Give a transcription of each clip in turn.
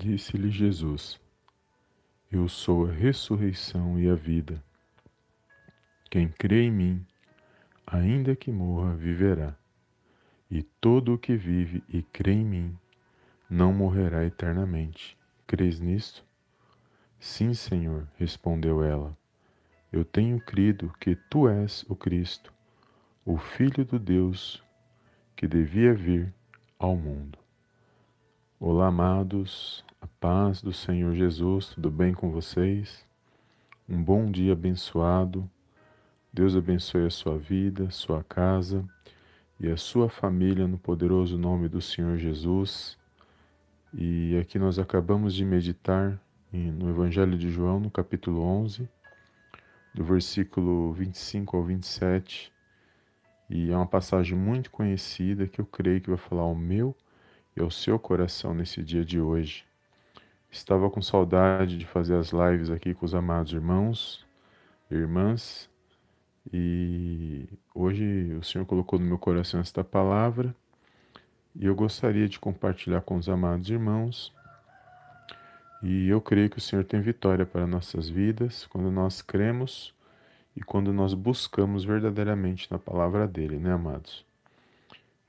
Disse-lhe Jesus: Eu sou a ressurreição e a vida. Quem crê em mim, ainda que morra, viverá. E todo o que vive e crê em mim, não morrerá eternamente. Crês nisto? Sim, Senhor, respondeu ela. Eu tenho crido que tu és o Cristo, o Filho do Deus que devia vir ao mundo. Olá, amados, a paz do Senhor Jesus, tudo bem com vocês? Um bom dia abençoado. Deus abençoe a sua vida, sua casa e a sua família no poderoso nome do Senhor Jesus. E aqui nós acabamos de meditar no Evangelho de João, no capítulo 11, do versículo 25 ao 27. E é uma passagem muito conhecida que eu creio que vai falar ao meu e ao seu coração nesse dia de hoje. Estava com saudade de fazer as lives aqui com os amados irmãos e irmãs. E hoje o Senhor colocou no meu coração esta palavra e eu gostaria de compartilhar com os amados irmãos. E eu creio que o Senhor tem vitória para nossas vidas quando nós cremos e quando nós buscamos verdadeiramente na palavra dele, né, amados?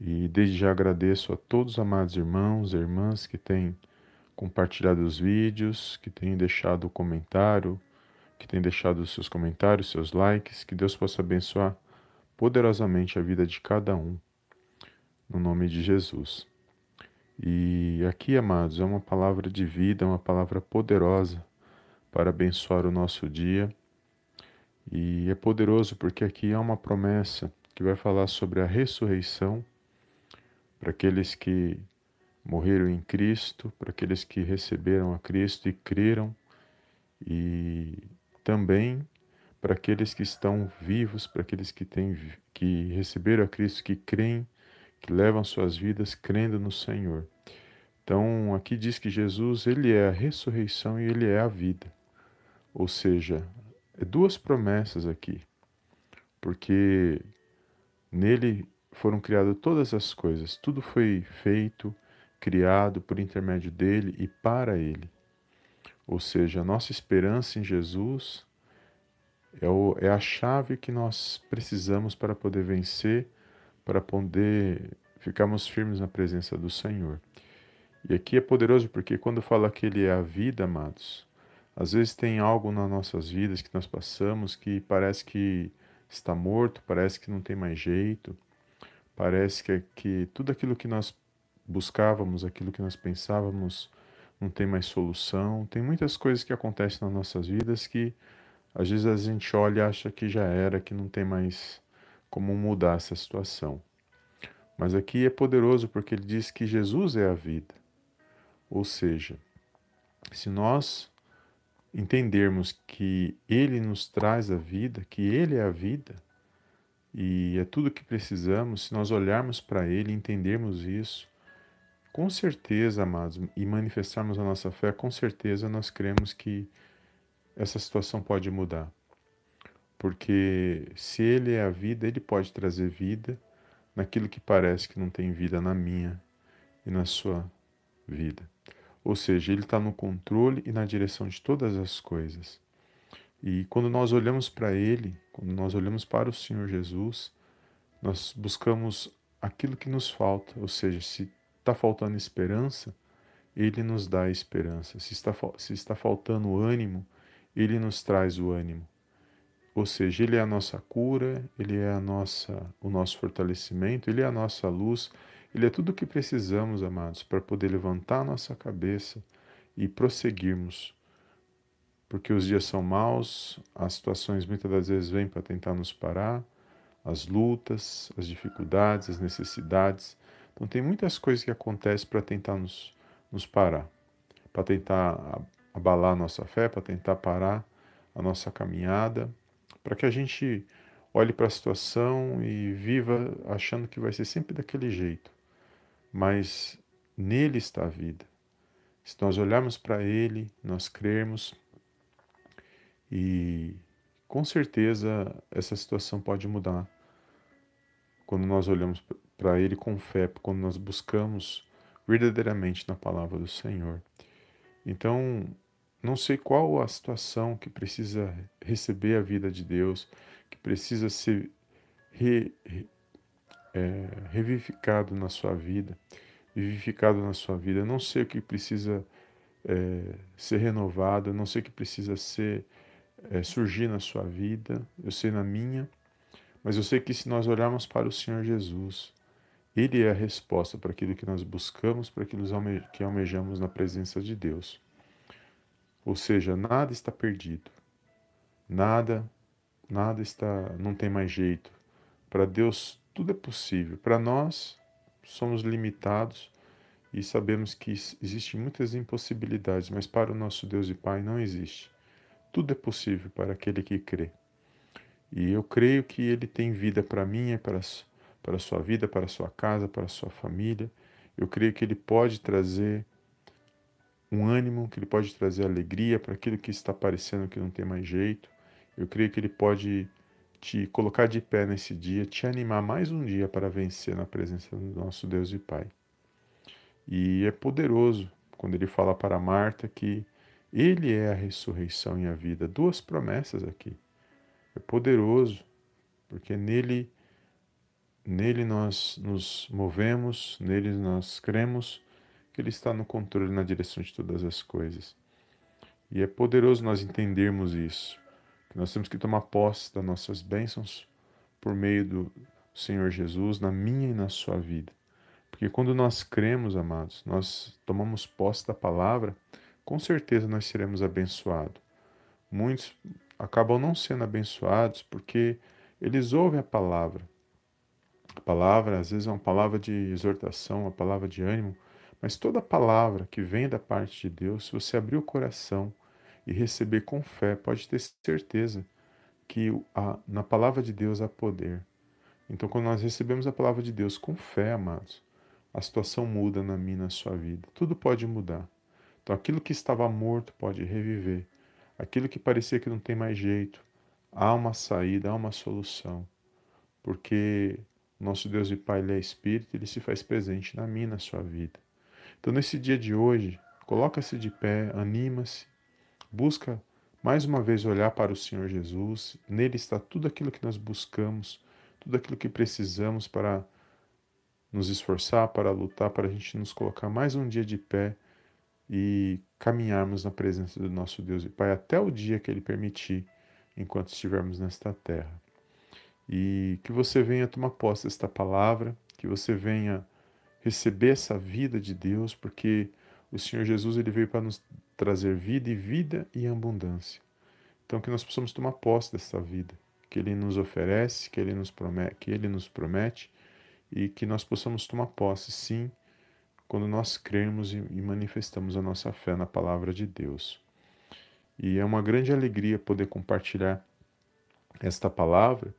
E desde já agradeço a todos os amados irmãos e irmãs que têm compartilhado os vídeos, que têm deixado o comentário, que têm deixado os seus comentários, seus likes, que Deus possa abençoar poderosamente a vida de cada um no nome de Jesus. E aqui, amados, é uma palavra de vida, uma palavra poderosa para abençoar o nosso dia. E é poderoso porque aqui há uma promessa que vai falar sobre a ressurreição para aqueles que morreram em Cristo, para aqueles que receberam a Cristo e creram, e também para aqueles que estão vivos, para aqueles que têm que receberam a Cristo, que creem que levam suas vidas crendo no Senhor. Então, aqui diz que Jesus, ele é a ressurreição e ele é a vida. Ou seja, é duas promessas aqui. Porque nele foram criadas todas as coisas, tudo foi feito, criado por intermédio dele e para ele. Ou seja, a nossa esperança em Jesus é, o, é a chave que nós precisamos para poder vencer para poder ficarmos firmes na presença do Senhor. E aqui é poderoso porque quando fala que Ele é a vida, amados, às vezes tem algo nas nossas vidas que nós passamos que parece que está morto, parece que não tem mais jeito, parece que, que tudo aquilo que nós buscávamos, aquilo que nós pensávamos, não tem mais solução. Tem muitas coisas que acontecem nas nossas vidas que às vezes a gente olha e acha que já era, que não tem mais como mudar essa situação. Mas aqui é poderoso porque ele diz que Jesus é a vida. Ou seja, se nós entendermos que ele nos traz a vida, que ele é a vida, e é tudo que precisamos, se nós olharmos para ele entendermos isso, com certeza, amados, e manifestarmos a nossa fé, com certeza nós cremos que essa situação pode mudar. Porque se Ele é a vida, Ele pode trazer vida naquilo que parece que não tem vida na minha e na sua vida. Ou seja, Ele está no controle e na direção de todas as coisas. E quando nós olhamos para Ele, quando nós olhamos para o Senhor Jesus, nós buscamos aquilo que nos falta. Ou seja, se está faltando esperança, Ele nos dá esperança. Se está, se está faltando ânimo, Ele nos traz o ânimo. Ou seja, ele é a nossa cura, ele é a nossa, o nosso fortalecimento, ele é a nossa luz, ele é tudo o que precisamos, amados, para poder levantar a nossa cabeça e prosseguirmos. Porque os dias são maus, as situações muitas das vezes vêm para tentar nos parar, as lutas, as dificuldades, as necessidades. Então, tem muitas coisas que acontecem para tentar nos, nos parar, para tentar abalar a nossa fé, para tentar parar a nossa caminhada para que a gente olhe para a situação e viva achando que vai ser sempre daquele jeito. Mas nele está a vida. Se nós olharmos para ele, nós crermos e com certeza essa situação pode mudar. Quando nós olhamos para ele com fé, quando nós buscamos verdadeiramente na palavra do Senhor. Então, não sei qual a situação que precisa receber a vida de Deus, que precisa ser re, re, é, revivificado na sua vida, vivificado na sua vida. Não sei o que precisa é, ser renovado, não sei o que precisa ser é, surgir na sua vida, eu sei na minha, mas eu sei que se nós olharmos para o Senhor Jesus, Ele é a resposta para aquilo que nós buscamos, para aquilo que almejamos na presença de Deus. Ou seja, nada está perdido, nada, nada está, não tem mais jeito. Para Deus tudo é possível. Para nós somos limitados e sabemos que existem muitas impossibilidades, mas para o nosso Deus e Pai não existe. Tudo é possível para aquele que crê. E eu creio que Ele tem vida para mim, para, para a sua vida, para a sua casa, para a sua família. Eu creio que Ele pode trazer um ânimo, que Ele pode trazer alegria para aquilo que está parecendo que não tem mais jeito. Eu creio que Ele pode te colocar de pé nesse dia, te animar mais um dia para vencer na presença do nosso Deus e Pai. E é poderoso quando Ele fala para Marta que ele é a ressurreição e a vida. Duas promessas aqui. É poderoso, porque nele nele nós nos movemos, nele nós cremos que ele está no controle na direção de todas as coisas. E é poderoso nós entendermos isso, que nós temos que tomar posse das nossas bênçãos por meio do Senhor Jesus na minha e na sua vida. Porque quando nós cremos, amados, nós tomamos posse da palavra, com certeza nós seremos abençoados. Muitos acabam não sendo abençoados porque eles ouvem a palavra. A palavra, às vezes, é uma palavra de exortação, uma palavra de ânimo, mas toda palavra que vem da parte de Deus, se você abrir o coração e receber com fé, pode ter certeza que na palavra de Deus há poder. Então, quando nós recebemos a palavra de Deus com fé, amados, a situação muda na minha na sua vida. Tudo pode mudar. Então, aquilo que estava morto pode reviver. Aquilo que parecia que não tem mais jeito, há uma saída, há uma solução. Porque nosso Deus e Pai, Ele é Espírito, Ele se faz presente na minha na sua vida. Então, nesse dia de hoje, coloca-se de pé, anima-se, busca mais uma vez olhar para o Senhor Jesus. Nele está tudo aquilo que nós buscamos, tudo aquilo que precisamos para nos esforçar, para lutar, para a gente nos colocar mais um dia de pé e caminharmos na presença do nosso Deus e Pai até o dia que Ele permitir, enquanto estivermos nesta terra. E que você venha tomar posse desta palavra, que você venha receber essa vida de Deus, porque o Senhor Jesus ele veio para nos trazer vida e vida e abundância. Então que nós possamos tomar posse dessa vida que Ele nos oferece, que Ele nos promete, que Ele nos promete e que nós possamos tomar posse, sim, quando nós cremos e manifestamos a nossa fé na palavra de Deus. E é uma grande alegria poder compartilhar esta palavra,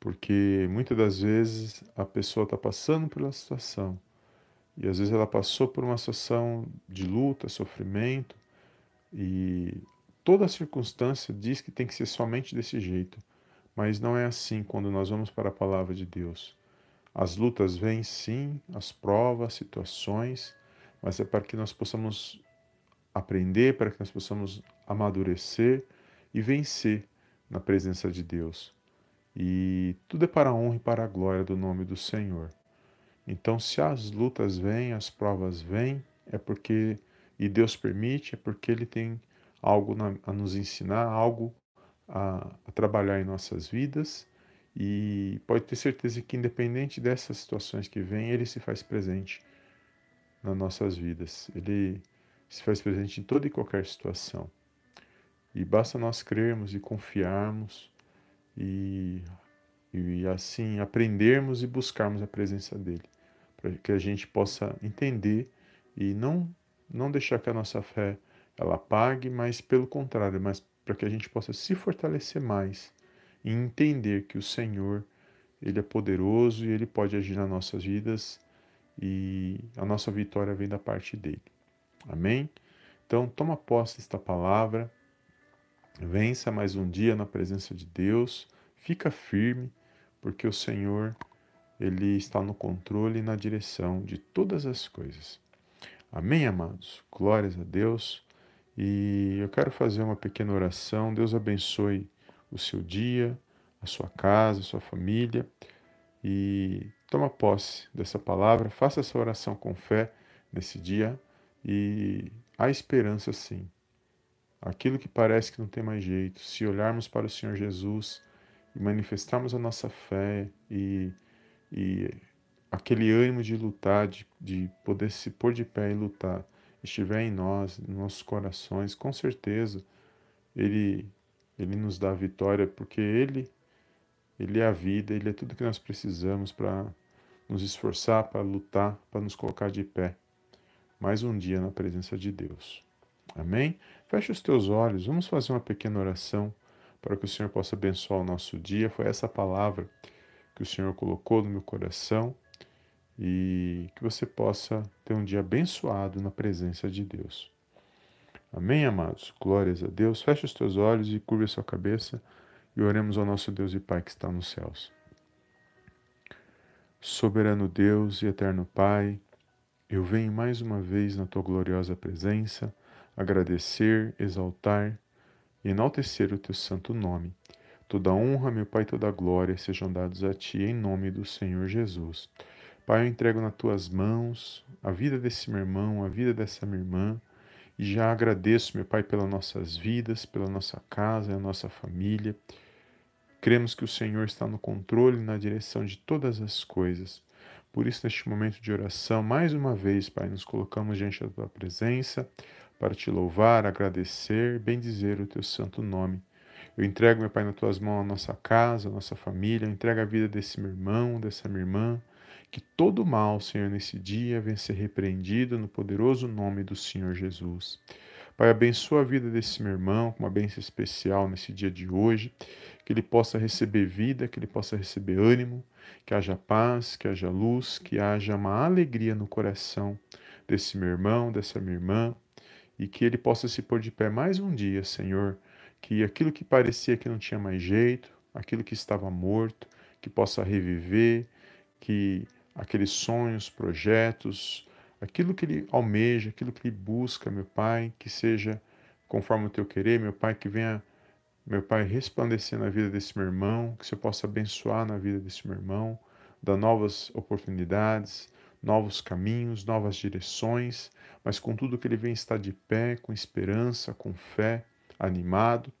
porque muitas das vezes a pessoa está passando pela situação, e às vezes ela passou por uma situação de luta, sofrimento, e toda circunstância diz que tem que ser somente desse jeito, mas não é assim quando nós vamos para a palavra de Deus. As lutas vêm sim, as provas, situações, mas é para que nós possamos aprender, para que nós possamos amadurecer e vencer na presença de Deus. E tudo é para a honra e para a glória do nome do Senhor. Então, se as lutas vêm, as provas vêm, é porque, e Deus permite, é porque Ele tem algo a nos ensinar, algo a, a trabalhar em nossas vidas e pode ter certeza que, independente dessas situações que vêm, Ele se faz presente nas nossas vidas. Ele se faz presente em toda e qualquer situação. E basta nós crermos e confiarmos e, e assim aprendermos e buscarmos a presença dEle, para que a gente possa entender e não, não deixar que a nossa fé ela apague, mas pelo contrário, mas para que a gente possa se fortalecer mais e entender que o Senhor, Ele é poderoso e Ele pode agir nas nossas vidas e a nossa vitória vem da parte dEle. Amém? Então, toma posse desta palavra, vença mais um dia na presença de Deus, fica firme, porque o Senhor, Ele está no controle e na direção de todas as coisas. Amém, amados? Glórias a Deus. E eu quero fazer uma pequena oração. Deus abençoe o seu dia, a sua casa, a sua família. E toma posse dessa palavra, faça essa oração com fé nesse dia e há esperança sim. Aquilo que parece que não tem mais jeito, se olharmos para o Senhor Jesus e manifestarmos a nossa fé e, e aquele ânimo de lutar, de, de poder se pôr de pé e lutar, estiver em nós, em nossos corações, com certeza Ele, Ele nos dá a vitória, porque Ele, Ele é a vida, Ele é tudo que nós precisamos para nos esforçar, para lutar, para nos colocar de pé. Mais um dia na presença de Deus. Amém? Feche os teus olhos, vamos fazer uma pequena oração para que o Senhor possa abençoar o nosso dia. Foi essa palavra que o Senhor colocou no meu coração e que você possa ter um dia abençoado na presença de Deus. Amém, amados? Glórias a Deus. Feche os teus olhos e curva a sua cabeça e oremos ao nosso Deus e Pai que está nos céus. Soberano Deus e eterno Pai, eu venho mais uma vez na tua gloriosa presença agradecer, exaltar e enaltecer o teu santo nome. Toda honra, meu Pai, toda glória sejam dados a ti em nome do Senhor Jesus. Pai, eu entrego nas tuas mãos a vida desse meu irmão, a vida dessa minha irmã, e já agradeço, meu Pai, pelas nossas vidas, pela nossa casa, a nossa família. Cremos que o Senhor está no controle e na direção de todas as coisas. Por isso, neste momento de oração, mais uma vez, Pai, nos colocamos diante da tua presença para te louvar, agradecer, bendizer o teu santo nome. Eu entrego, meu Pai, nas tuas mãos a nossa casa, a nossa família, entrego a vida desse meu irmão, dessa minha irmã, que todo mal, Senhor, nesse dia venha ser repreendido no poderoso nome do Senhor Jesus. Pai, abençoa a vida desse meu irmão com uma bênção especial nesse dia de hoje, que ele possa receber vida, que ele possa receber ânimo, que haja paz, que haja luz, que haja uma alegria no coração desse meu irmão, dessa minha irmã, e que ele possa se pôr de pé mais um dia, Senhor, que aquilo que parecia que não tinha mais jeito, aquilo que estava morto, que possa reviver, que aqueles sonhos, projetos, aquilo que ele almeja, aquilo que ele busca, meu Pai, que seja conforme o teu querer, meu Pai, que venha, meu Pai, resplandecer na vida desse meu irmão, que você possa abençoar na vida desse meu irmão, dar novas oportunidades, novos caminhos, novas direções, mas com tudo que ele vem estar de pé, com esperança, com fé, animado,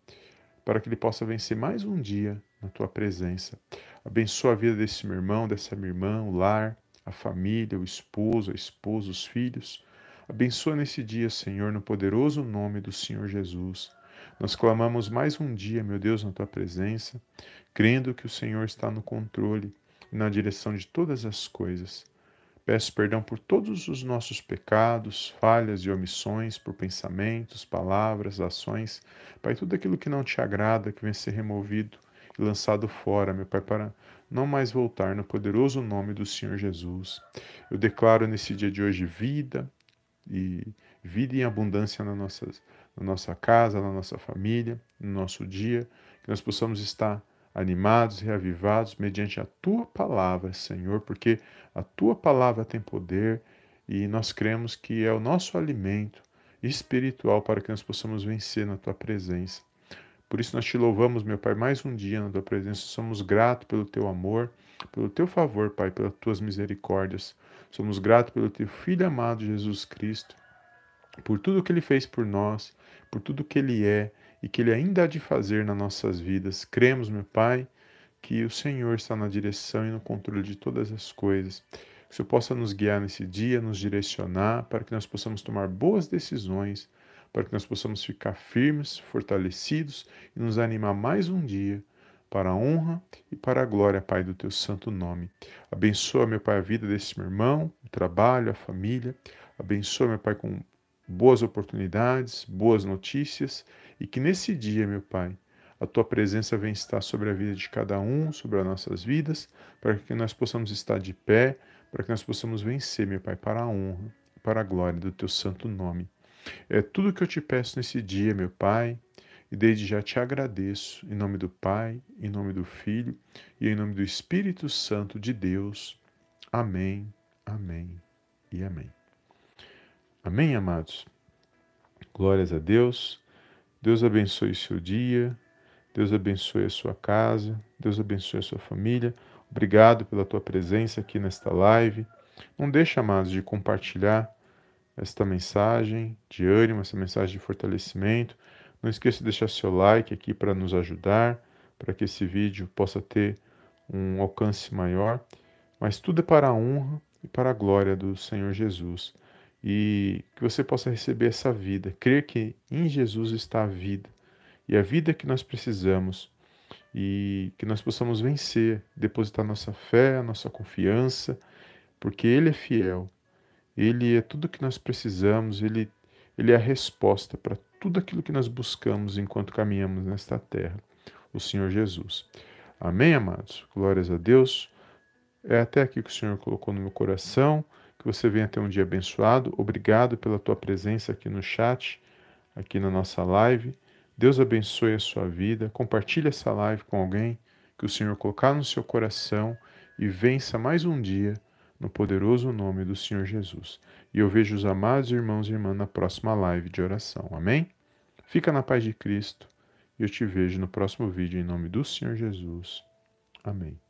para que ele possa vencer mais um dia na tua presença. Abençoa a vida desse meu irmão, dessa minha irmã, o lar, a família, o esposo, a esposa, os filhos. Abençoa nesse dia, Senhor, no poderoso nome do Senhor Jesus. Nós clamamos mais um dia, meu Deus, na tua presença, crendo que o Senhor está no controle e na direção de todas as coisas. Peço perdão por todos os nossos pecados, falhas e omissões, por pensamentos, palavras, ações. Pai, tudo aquilo que não te agrada, que venha ser removido e lançado fora, meu Pai, para não mais voltar no poderoso nome do Senhor Jesus. Eu declaro nesse dia de hoje vida e vida em abundância na nossa, na nossa casa, na nossa família, no nosso dia, que nós possamos estar animados, reavivados mediante a tua palavra, Senhor, porque a tua palavra tem poder e nós cremos que é o nosso alimento espiritual para que nós possamos vencer na tua presença. Por isso nós te louvamos, meu Pai, mais um dia na tua presença. Somos gratos pelo teu amor, pelo teu favor, Pai, pelas tuas misericórdias. Somos gratos pelo teu Filho amado Jesus Cristo, por tudo que ele fez por nós, por tudo que ele é e que ele ainda há de fazer nas nossas vidas. Cremos, meu Pai, que o Senhor está na direção e no controle de todas as coisas. Que o Senhor possa nos guiar nesse dia, nos direcionar para que nós possamos tomar boas decisões para que nós possamos ficar firmes, fortalecidos e nos animar mais um dia para a honra e para a glória, Pai, do teu santo nome. Abençoa, meu Pai, a vida desse meu irmão, o trabalho, a família. Abençoa, meu Pai, com boas oportunidades, boas notícias e que nesse dia, meu Pai, a tua presença venha estar sobre a vida de cada um, sobre as nossas vidas, para que nós possamos estar de pé, para que nós possamos vencer, meu Pai, para a honra e para a glória do teu santo nome. É tudo que eu te peço nesse dia, meu Pai, e desde já te agradeço, em nome do Pai, em nome do Filho e em nome do Espírito Santo de Deus. Amém, amém e amém. Amém, amados? Glórias a Deus. Deus abençoe seu dia. Deus abençoe a sua casa. Deus abençoe a sua família. Obrigado pela tua presença aqui nesta live. Não deixe, amados, de compartilhar esta mensagem de ânimo, essa mensagem de fortalecimento. Não esqueça de deixar seu like aqui para nos ajudar, para que esse vídeo possa ter um alcance maior. Mas tudo é para a honra e para a glória do Senhor Jesus. E que você possa receber essa vida, crer que em Jesus está a vida e a vida que nós precisamos e que nós possamos vencer, depositar nossa fé, nossa confiança, porque Ele é fiel, Ele é tudo que nós precisamos, Ele, Ele é a resposta para tudo aquilo que nós buscamos enquanto caminhamos nesta terra, o Senhor Jesus. Amém, amados? Glórias a Deus. É até aqui que o Senhor colocou no meu coração. Que você venha ter um dia abençoado. Obrigado pela tua presença aqui no chat, aqui na nossa live. Deus abençoe a sua vida. Compartilhe essa live com alguém que o Senhor colocar no seu coração e vença mais um dia no poderoso nome do Senhor Jesus. E eu vejo os amados irmãos e irmãs na próxima live de oração. Amém? Fica na paz de Cristo e eu te vejo no próximo vídeo em nome do Senhor Jesus. Amém.